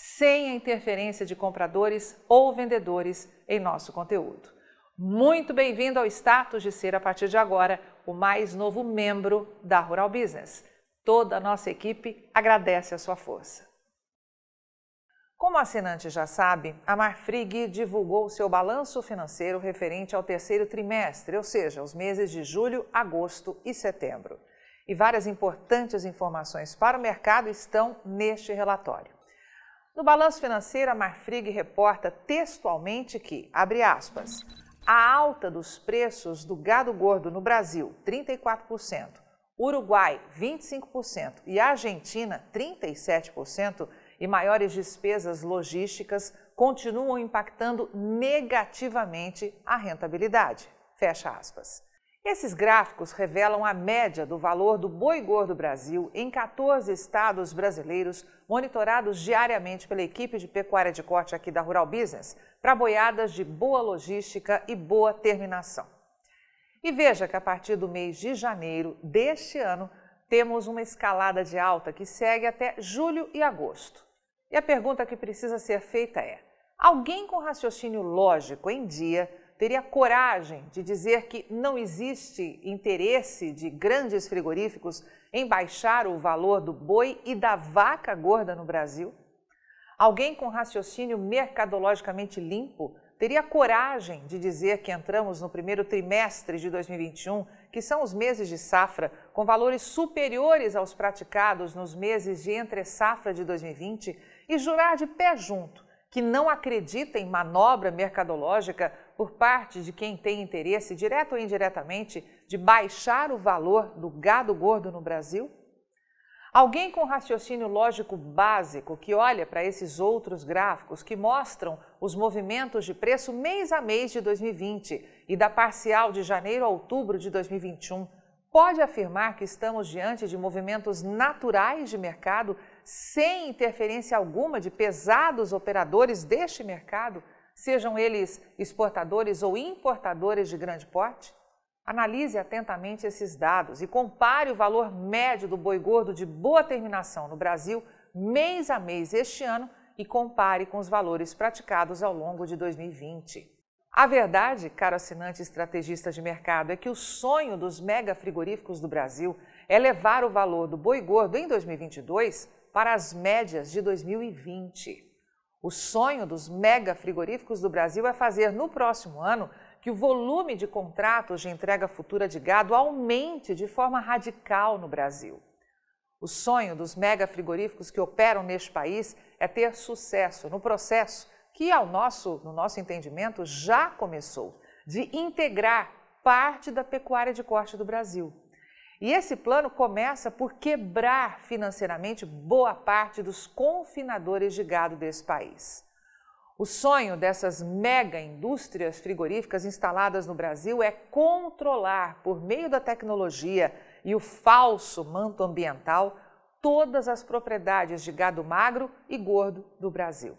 sem a interferência de compradores ou vendedores em nosso conteúdo. Muito bem-vindo ao status de ser, a partir de agora, o mais novo membro da Rural Business. Toda a nossa equipe agradece a sua força. Como o assinante já sabe, a Marfrig divulgou seu balanço financeiro referente ao terceiro trimestre, ou seja, os meses de julho, agosto e setembro. E várias importantes informações para o mercado estão neste relatório. No balanço financeiro, a Marfrig reporta textualmente que, abre aspas, a alta dos preços do gado gordo no Brasil, 34%, Uruguai, 25% e Argentina, 37%, e maiores despesas logísticas continuam impactando negativamente a rentabilidade. Fecha aspas. Esses gráficos revelam a média do valor do boi gordo Brasil em 14 estados brasileiros, monitorados diariamente pela equipe de pecuária de corte aqui da Rural Business, para boiadas de boa logística e boa terminação. E veja que a partir do mês de janeiro deste ano, temos uma escalada de alta que segue até julho e agosto. E a pergunta que precisa ser feita é: alguém com raciocínio lógico em dia teria coragem de dizer que não existe interesse de grandes frigoríficos em baixar o valor do boi e da vaca gorda no Brasil? Alguém com raciocínio mercadologicamente limpo teria coragem de dizer que entramos no primeiro trimestre de 2021, que são os meses de safra, com valores superiores aos praticados nos meses de entre-safra de 2020 e jurar de pé junto que não acredita em manobra mercadológica por parte de quem tem interesse, direto ou indiretamente, de baixar o valor do gado gordo no Brasil? Alguém com raciocínio lógico básico que olha para esses outros gráficos que mostram os movimentos de preço mês a mês de 2020 e da parcial de janeiro a outubro de 2021, pode afirmar que estamos diante de movimentos naturais de mercado sem interferência alguma de pesados operadores deste mercado, sejam eles exportadores ou importadores de grande porte? Analise atentamente esses dados e compare o valor médio do boi gordo de boa terminação no Brasil mês a mês este ano e compare com os valores praticados ao longo de 2020. A verdade, caro assinante estrategista de mercado, é que o sonho dos mega frigoríficos do Brasil é levar o valor do boi gordo em 2022 para as médias de 2020. O sonho dos mega frigoríficos do Brasil é fazer no próximo ano que o volume de contratos de entrega futura de gado aumente de forma radical no Brasil. O sonho dos mega frigoríficos que operam neste país é ter sucesso no processo que, ao nosso, no nosso entendimento, já começou de integrar parte da pecuária de corte do Brasil. E esse plano começa por quebrar financeiramente boa parte dos confinadores de gado desse país. O sonho dessas mega indústrias frigoríficas instaladas no Brasil é controlar, por meio da tecnologia e o falso manto ambiental, todas as propriedades de gado magro e gordo do Brasil.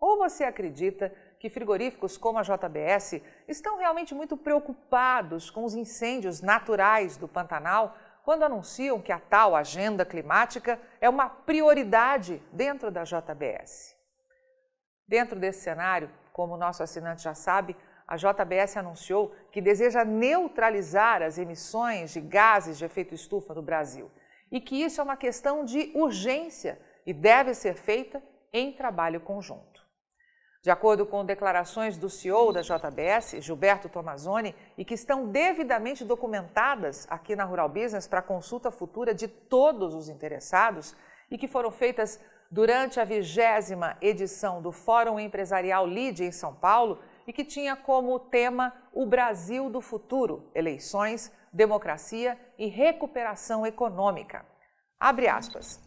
Ou você acredita que frigoríficos como a JBS estão realmente muito preocupados com os incêndios naturais do Pantanal quando anunciam que a tal agenda climática é uma prioridade dentro da JBS. Dentro desse cenário, como o nosso assinante já sabe, a JBS anunciou que deseja neutralizar as emissões de gases de efeito estufa no Brasil e que isso é uma questão de urgência e deve ser feita em trabalho conjunto. De acordo com declarações do CEO da JBS, Gilberto Tomazoni, e que estão devidamente documentadas aqui na Rural Business para consulta futura de todos os interessados e que foram feitas durante a vigésima edição do Fórum Empresarial LIDE em São Paulo e que tinha como tema o Brasil do futuro, eleições, democracia e recuperação econômica. Abre aspas.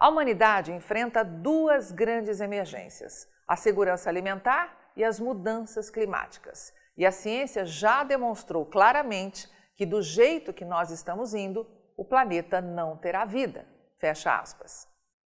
A humanidade enfrenta duas grandes emergências a segurança alimentar e as mudanças climáticas. E a ciência já demonstrou claramente que, do jeito que nós estamos indo, o planeta não terá vida. Fecha aspas.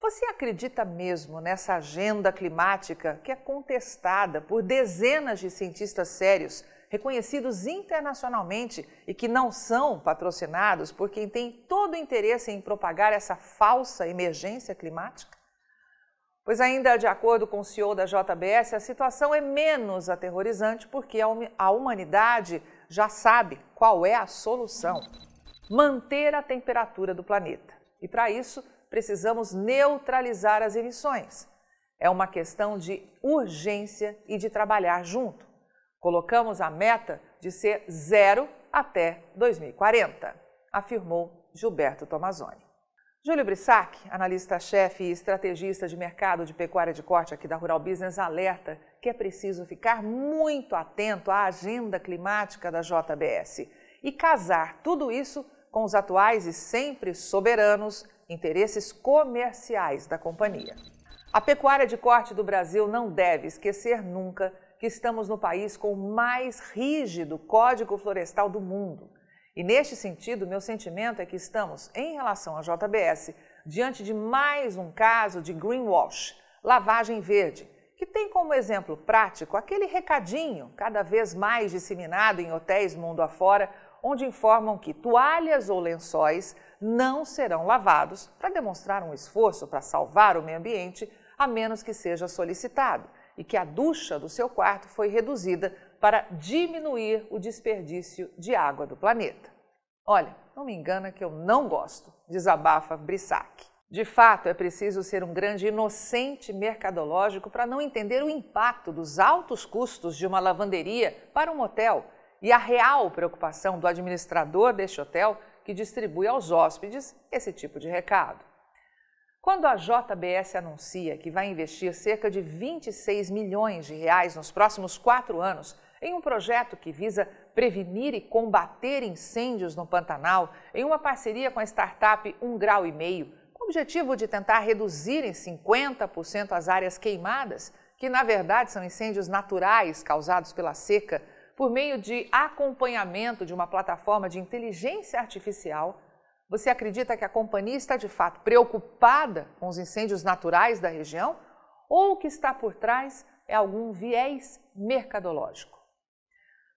Você acredita mesmo nessa agenda climática que é contestada por dezenas de cientistas sérios, reconhecidos internacionalmente e que não são patrocinados por quem tem todo o interesse em propagar essa falsa emergência climática? Pois, ainda de acordo com o CEO da JBS, a situação é menos aterrorizante porque a humanidade já sabe qual é a solução: manter a temperatura do planeta. E para isso, precisamos neutralizar as emissões. É uma questão de urgência e de trabalhar junto. Colocamos a meta de ser zero até 2040, afirmou Gilberto Tomazoni. Júlio Brissac, analista-chefe e estrategista de mercado de pecuária de corte aqui da Rural Business, alerta que é preciso ficar muito atento à agenda climática da JBS e casar tudo isso com os atuais e sempre soberanos interesses comerciais da companhia. A pecuária de corte do Brasil não deve esquecer nunca que estamos no país com o mais rígido Código Florestal do mundo e neste sentido, meu sentimento é que estamos, em relação à JBS, diante de mais um caso de greenwash, lavagem verde, que tem como exemplo prático aquele recadinho cada vez mais disseminado em hotéis mundo afora, onde informam que toalhas ou lençóis não serão lavados para demonstrar um esforço para salvar o meio ambiente, a menos que seja solicitado, e que a ducha do seu quarto foi reduzida para diminuir o desperdício de água do planeta. Olha, não me engana que eu não gosto, desabafa Brissac. De fato, é preciso ser um grande inocente mercadológico para não entender o impacto dos altos custos de uma lavanderia para um hotel e a real preocupação do administrador deste hotel que distribui aos hóspedes esse tipo de recado. Quando a JBS anuncia que vai investir cerca de 26 milhões de reais nos próximos quatro anos em um projeto que visa prevenir e combater incêndios no Pantanal, em uma parceria com a startup Um Grau e Meio, com o objetivo de tentar reduzir em 50% as áreas queimadas, que na verdade são incêndios naturais causados pela seca, por meio de acompanhamento de uma plataforma de inteligência artificial. Você acredita que a companhia está de fato preocupada com os incêndios naturais da região? Ou o que está por trás é algum viés mercadológico?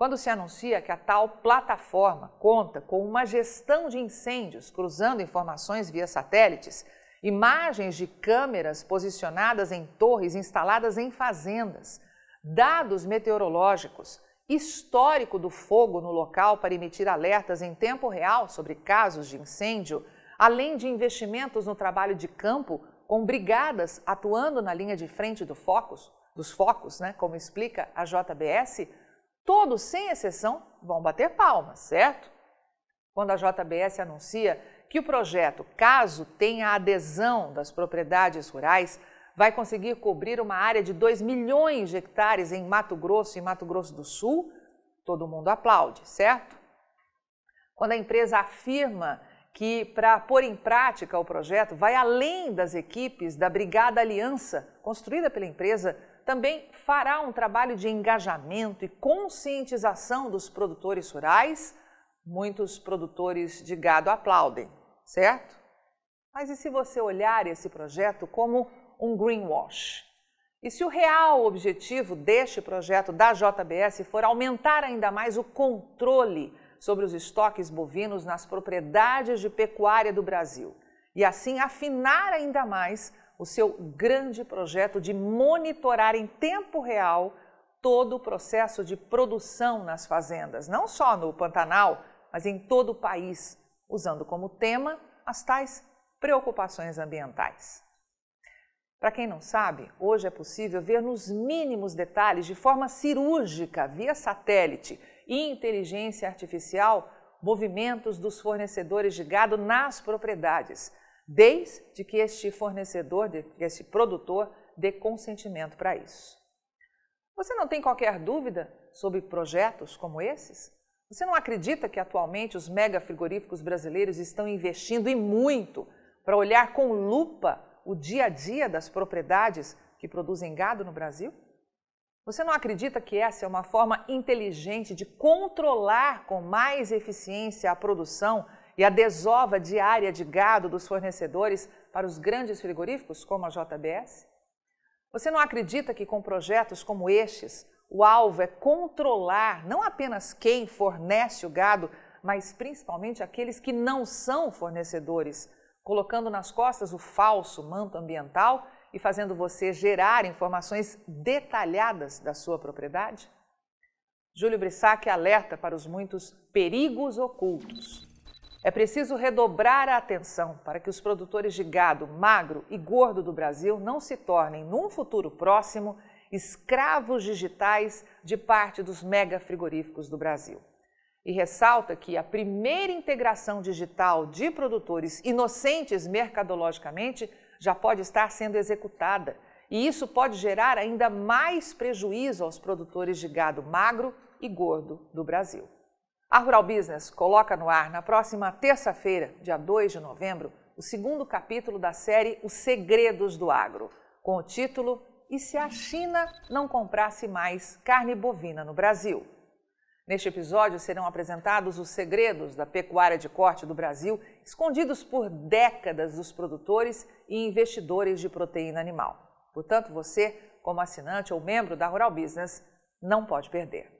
Quando se anuncia que a tal plataforma conta com uma gestão de incêndios cruzando informações via satélites, imagens de câmeras posicionadas em torres instaladas em fazendas, dados meteorológicos, histórico do fogo no local para emitir alertas em tempo real sobre casos de incêndio, além de investimentos no trabalho de campo com brigadas atuando na linha de frente do dos focos, né, como explica a JBS, todos, sem exceção, vão bater palmas, certo? Quando a JBS anuncia que o projeto, caso tenha adesão das propriedades rurais, vai conseguir cobrir uma área de 2 milhões de hectares em Mato Grosso e Mato Grosso do Sul, todo mundo aplaude, certo? Quando a empresa afirma que, para pôr em prática o projeto, vai além das equipes da Brigada Aliança, construída pela empresa também fará um trabalho de engajamento e conscientização dos produtores rurais. Muitos produtores de gado aplaudem, certo? Mas e se você olhar esse projeto como um greenwash? E se o real objetivo deste projeto da JBS for aumentar ainda mais o controle sobre os estoques bovinos nas propriedades de pecuária do Brasil e assim afinar ainda mais o seu grande projeto de monitorar em tempo real todo o processo de produção nas fazendas, não só no Pantanal, mas em todo o país, usando como tema as tais preocupações ambientais. Para quem não sabe, hoje é possível ver nos mínimos detalhes, de forma cirúrgica, via satélite e inteligência artificial, movimentos dos fornecedores de gado nas propriedades, desde que este fornecedor, que este produtor, dê consentimento para isso. Você não tem qualquer dúvida sobre projetos como esses? Você não acredita que atualmente os mega frigoríficos brasileiros estão investindo e muito para olhar com lupa o dia a dia das propriedades que produzem gado no Brasil? Você não acredita que essa é uma forma inteligente de controlar com mais eficiência a produção e a desova diária de gado dos fornecedores para os grandes frigoríficos, como a JBS? Você não acredita que com projetos como estes, o alvo é controlar não apenas quem fornece o gado, mas principalmente aqueles que não são fornecedores, colocando nas costas o falso manto ambiental e fazendo você gerar informações detalhadas da sua propriedade? Júlio Brissac alerta para os muitos perigos ocultos. É preciso redobrar a atenção para que os produtores de gado magro e gordo do Brasil não se tornem, num futuro próximo, escravos digitais de parte dos mega frigoríficos do Brasil. E ressalta que a primeira integração digital de produtores inocentes mercadologicamente já pode estar sendo executada, e isso pode gerar ainda mais prejuízo aos produtores de gado magro e gordo do Brasil. A Rural Business coloca no ar na próxima terça-feira, dia 2 de novembro, o segundo capítulo da série Os Segredos do Agro, com o título E se a China não comprasse mais carne bovina no Brasil? Neste episódio serão apresentados os segredos da pecuária de corte do Brasil, escondidos por décadas dos produtores e investidores de proteína animal. Portanto, você, como assinante ou membro da Rural Business, não pode perder.